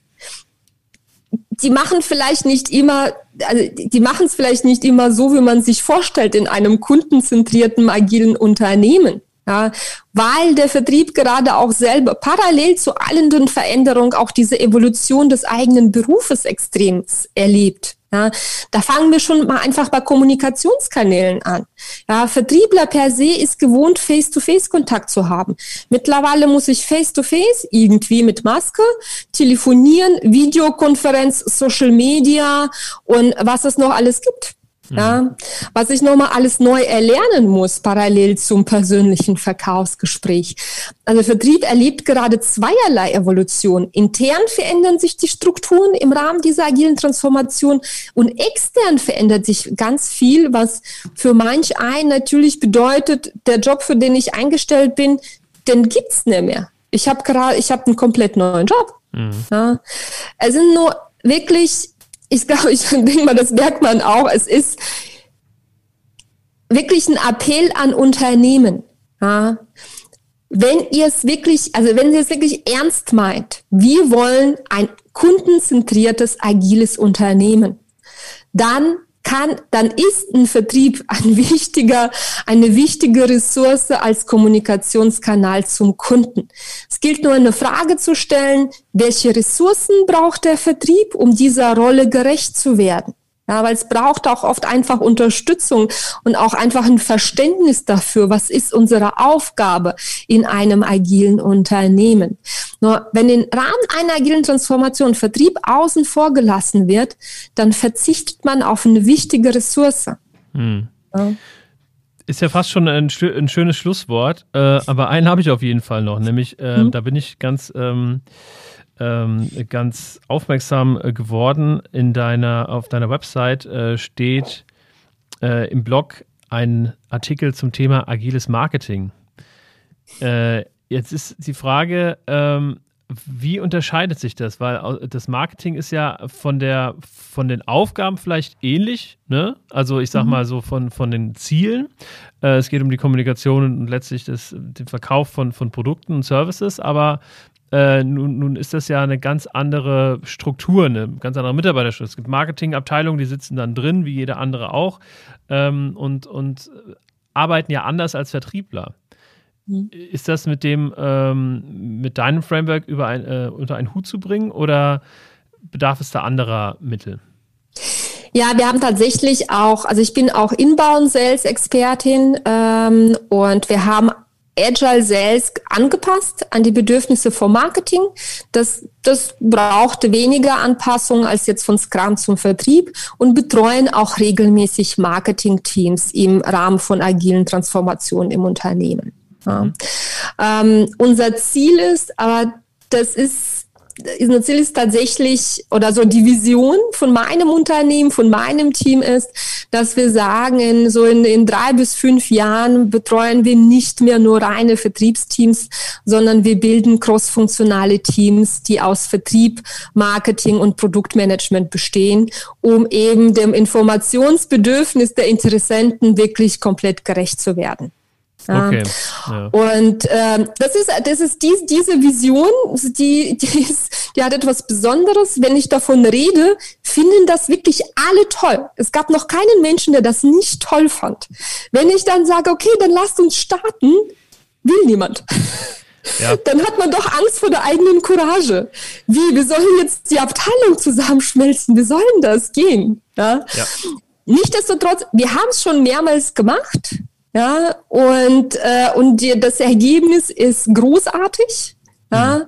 die machen vielleicht nicht immer, also die machen es vielleicht nicht immer so, wie man sich vorstellt in einem kundenzentrierten, agilen Unternehmen. Ja, weil der Vertrieb gerade auch selber parallel zu allen den Veränderungen auch diese Evolution des eigenen Berufes extrem erlebt. Ja, da fangen wir schon mal einfach bei Kommunikationskanälen an. Ja, Vertriebler per se ist gewohnt, Face-to-Face-Kontakt zu haben. Mittlerweile muss ich Face-to-Face -face irgendwie mit Maske telefonieren, Videokonferenz, Social Media und was es noch alles gibt. Ja, mhm. was ich nochmal alles neu erlernen muss, parallel zum persönlichen Verkaufsgespräch. Also Vertrieb erlebt gerade zweierlei Evolution. Intern verändern sich die Strukturen im Rahmen dieser agilen Transformation und extern verändert sich ganz viel, was für manch einen natürlich bedeutet, der Job, für den ich eingestellt bin, den gibt's nicht mehr. Ich habe gerade, ich habe einen komplett neuen Job. Mhm. Ja, es sind nur wirklich ich glaube, ich denke mal, das merkt man auch. Es ist wirklich ein Appell an Unternehmen. Ja. Wenn ihr es wirklich, also wenn ihr es wirklich ernst meint, wir wollen ein kundenzentriertes, agiles Unternehmen, dann kann, dann ist ein Vertrieb ein *laughs* wichtiger, eine wichtige Ressource als Kommunikationskanal zum Kunden. Es gilt nur eine Frage zu stellen, welche Ressourcen braucht der Vertrieb, um dieser Rolle gerecht zu werden? Ja, weil es braucht auch oft einfach Unterstützung und auch einfach ein Verständnis dafür, was ist unsere Aufgabe in einem agilen Unternehmen. Nur wenn im Rahmen einer agilen Transformation Vertrieb außen vor gelassen wird, dann verzichtet man auf eine wichtige Ressource. Hm. Ja. Ist ja fast schon ein, ein schönes Schlusswort, äh, aber einen habe ich auf jeden Fall noch, nämlich äh, hm. da bin ich ganz ähm, ähm, ganz aufmerksam äh, geworden. In deiner, auf deiner Website äh, steht äh, im Blog ein Artikel zum Thema agiles Marketing. Äh, jetzt ist die Frage, ähm, wie unterscheidet sich das? Weil das Marketing ist ja von der von den Aufgaben vielleicht ähnlich, ne? Also ich sag mhm. mal so von, von den Zielen. Äh, es geht um die Kommunikation und letztlich das, den Verkauf von, von Produkten und Services, aber äh, nun, nun, ist das ja eine ganz andere Struktur, eine ganz andere Mitarbeiterstruktur. Es gibt Marketingabteilungen, die sitzen dann drin, wie jeder andere auch, ähm, und, und arbeiten ja anders als Vertriebler. Mhm. Ist das mit dem, ähm, mit deinem Framework über ein, äh, unter einen Hut zu bringen oder bedarf es da anderer Mittel? Ja, wir haben tatsächlich auch, also ich bin auch Inbound Sales Expertin ähm, und wir haben Agile Sales angepasst an die Bedürfnisse vom Marketing. Das, das brauchte weniger Anpassung als jetzt von Scrum zum Vertrieb und betreuen auch regelmäßig Marketing-Teams im Rahmen von agilen Transformationen im Unternehmen. Ja. Ähm, unser Ziel ist, aber das ist unser Ziel ist tatsächlich, oder so die Vision von meinem Unternehmen, von meinem Team ist, dass wir sagen, in, so in, in drei bis fünf Jahren betreuen wir nicht mehr nur reine Vertriebsteams, sondern wir bilden crossfunktionale Teams, die aus Vertrieb, Marketing und Produktmanagement bestehen, um eben dem Informationsbedürfnis der Interessenten wirklich komplett gerecht zu werden. Okay. Ja. Und ähm, das ist, das ist die, diese Vision, die, die, ist, die hat etwas Besonderes. Wenn ich davon rede, finden das wirklich alle toll. Es gab noch keinen Menschen, der das nicht toll fand. Wenn ich dann sage, okay, dann lasst uns starten, will niemand. Ja. *laughs* Dann hat man doch Angst vor der eigenen Courage. Wie, wir sollen jetzt die Abteilung zusammenschmelzen? Wie soll denn das gehen? Ja? ja. Nichtsdestotrotz, wir haben es schon mehrmals gemacht. Ja, und, äh, und die, das Ergebnis ist großartig. Ja, mhm.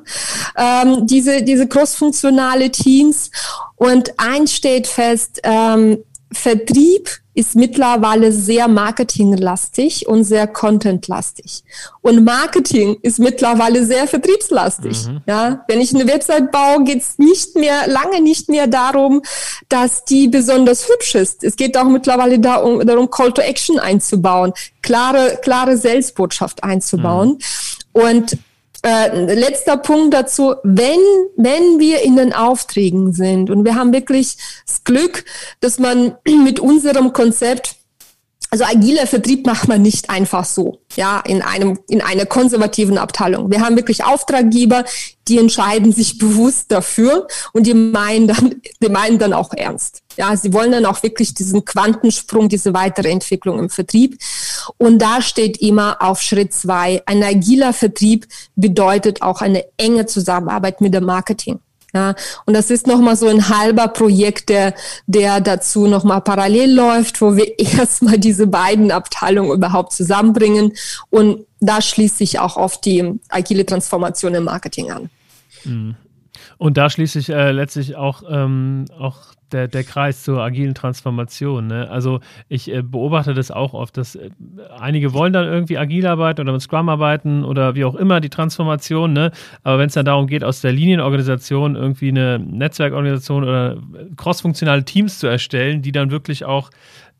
ähm, diese, diese crossfunktionale Teams. Und eins steht fest, ähm, Vertrieb ist mittlerweile sehr marketinglastig und sehr contentlastig. Und Marketing ist mittlerweile sehr vertriebslastig. Mhm. Ja, wenn ich eine Website baue, geht es nicht mehr, lange nicht mehr darum, dass die besonders hübsch ist. Es geht auch mittlerweile darum, darum Call to Action einzubauen, klare, klare Selbstbotschaft einzubauen. Mhm. Und äh, letzter Punkt dazu, wenn, wenn wir in den Aufträgen sind und wir haben wirklich das Glück, dass man *clears throat* mit unserem Konzept also agiler Vertrieb macht man nicht einfach so, ja, in einem, in einer konservativen Abteilung. Wir haben wirklich Auftraggeber, die entscheiden sich *laughs* bewusst dafür und die meinen dann, die meinen dann auch ernst. Ja, sie wollen dann auch wirklich diesen Quantensprung, diese weitere Entwicklung im Vertrieb. Und da steht immer auf Schritt zwei. Ein agiler Vertrieb bedeutet auch eine enge Zusammenarbeit mit dem Marketing. Ja, und das ist nochmal so ein halber Projekt, der, der dazu nochmal parallel läuft, wo wir *laughs* erstmal diese beiden Abteilungen überhaupt zusammenbringen. Und da schließt sich auch auf die agile Transformation im Marketing an. Mhm. Und da schließt sich äh, letztlich auch, ähm, auch der, der Kreis zur agilen Transformation. Ne? Also ich äh, beobachte das auch oft, dass äh, einige wollen dann irgendwie agil arbeiten oder mit Scrum arbeiten oder wie auch immer die Transformation. Ne? Aber wenn es dann darum geht, aus der Linienorganisation irgendwie eine Netzwerkorganisation oder crossfunktionale Teams zu erstellen, die dann wirklich auch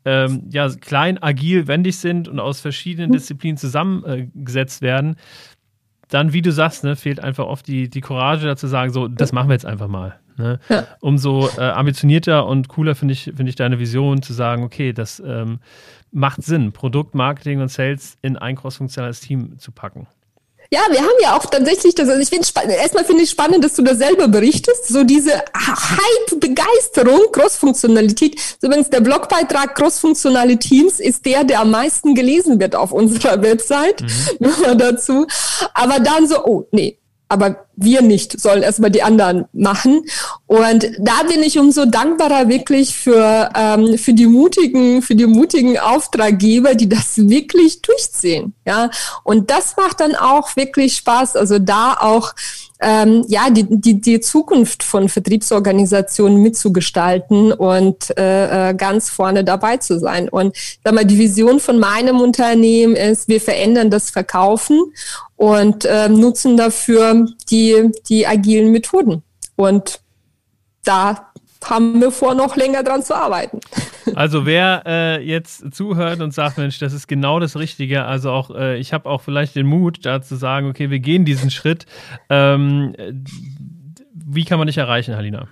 ähm, ja, klein, agil, wendig sind und aus verschiedenen Disziplinen zusammengesetzt werden, dann, wie du sagst, ne, fehlt einfach oft die, die Courage dazu sagen, so, das machen wir jetzt einfach mal. Ne? Ja. Umso äh, ambitionierter und cooler finde ich, find ich deine Vision zu sagen, okay, das ähm, macht Sinn, Produkt, Marketing und Sales in ein crossfunktionales Team zu packen. Ja, wir haben ja auch tatsächlich das, also ich finde erstmal finde ich spannend, dass du das selber berichtest, so diese Hype, Begeisterung, Crossfunktionalität. Übrigens der Blogbeitrag Crossfunktionale Teams ist der, der am meisten gelesen wird auf unserer Website, mhm. *laughs* dazu. Aber dann so, oh, nee, aber wir nicht, sollen erstmal die anderen machen. Und da bin ich umso dankbarer wirklich für, ähm, für die mutigen, für die mutigen Auftraggeber, die das wirklich durchziehen. Ja, und das macht dann auch wirklich Spaß. Also da auch ähm, ja, die, die, die Zukunft von Vertriebsorganisationen mitzugestalten und äh, äh, ganz vorne dabei zu sein. Und sag mal, die Vision von meinem Unternehmen ist, wir verändern das Verkaufen und äh, nutzen dafür die, die agilen Methoden. Und da haben wir vor, noch länger dran zu arbeiten. *laughs* Also wer äh, jetzt zuhört und sagt, Mensch, das ist genau das Richtige, also auch äh, ich habe auch vielleicht den Mut, da zu sagen, okay, wir gehen diesen Schritt. Ähm, wie kann man dich erreichen, Halina?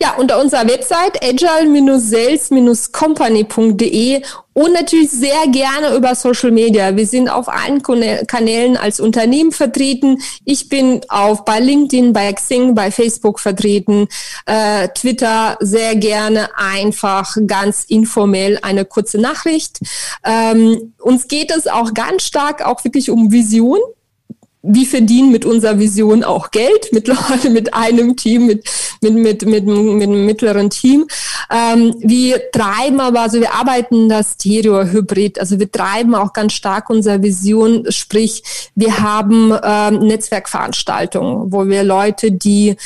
Ja, unter unserer Website agile-sales-company.de und natürlich sehr gerne über Social Media. Wir sind auf allen Kanälen als Unternehmen vertreten. Ich bin auf bei LinkedIn, bei Xing, bei Facebook vertreten, äh, Twitter sehr gerne einfach ganz informell eine kurze Nachricht. Ähm, uns geht es auch ganz stark auch wirklich um Vision wir verdienen mit unserer Vision auch Geld, *laughs* mittlerweile mit einem Team, mit, mit, mit, mit, mit einem mittleren Team. Ähm, wir treiben aber, also wir arbeiten das Stereo-Hybrid, also wir treiben auch ganz stark unsere Vision, sprich, wir haben ähm, Netzwerkveranstaltungen, wo wir Leute, die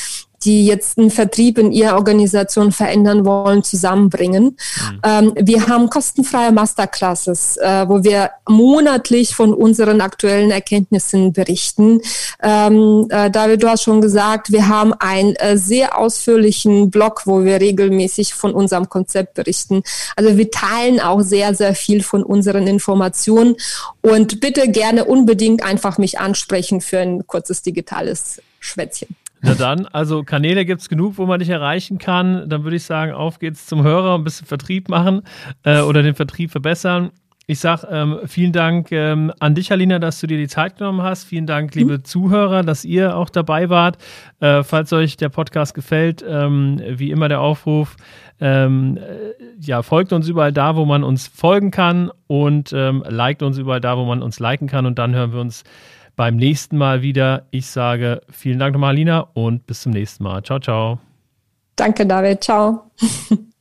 die jetzt einen Vertrieb in ihrer Organisation verändern wollen, zusammenbringen. Mhm. Ähm, wir haben kostenfreie Masterclasses, äh, wo wir monatlich von unseren aktuellen Erkenntnissen berichten. Ähm, äh, David, du hast schon gesagt, wir haben einen äh, sehr ausführlichen Blog, wo wir regelmäßig von unserem Konzept berichten. Also wir teilen auch sehr, sehr viel von unseren Informationen und bitte gerne unbedingt einfach mich ansprechen für ein kurzes digitales Schwätzchen. Na dann, also Kanäle gibt es genug, wo man dich erreichen kann. Dann würde ich sagen, auf geht's zum Hörer, ein bisschen Vertrieb machen äh, oder den Vertrieb verbessern. Ich sage ähm, vielen Dank ähm, an dich, Alina, dass du dir die Zeit genommen hast. Vielen Dank, liebe mhm. Zuhörer, dass ihr auch dabei wart. Äh, falls euch der Podcast gefällt, ähm, wie immer der Aufruf, ähm, äh, ja, folgt uns überall da, wo man uns folgen kann und ähm, liked uns überall da, wo man uns liken kann. Und dann hören wir uns beim nächsten Mal wieder. Ich sage vielen Dank nochmal, Alina, und bis zum nächsten Mal. Ciao, ciao. Danke, David. Ciao. *laughs*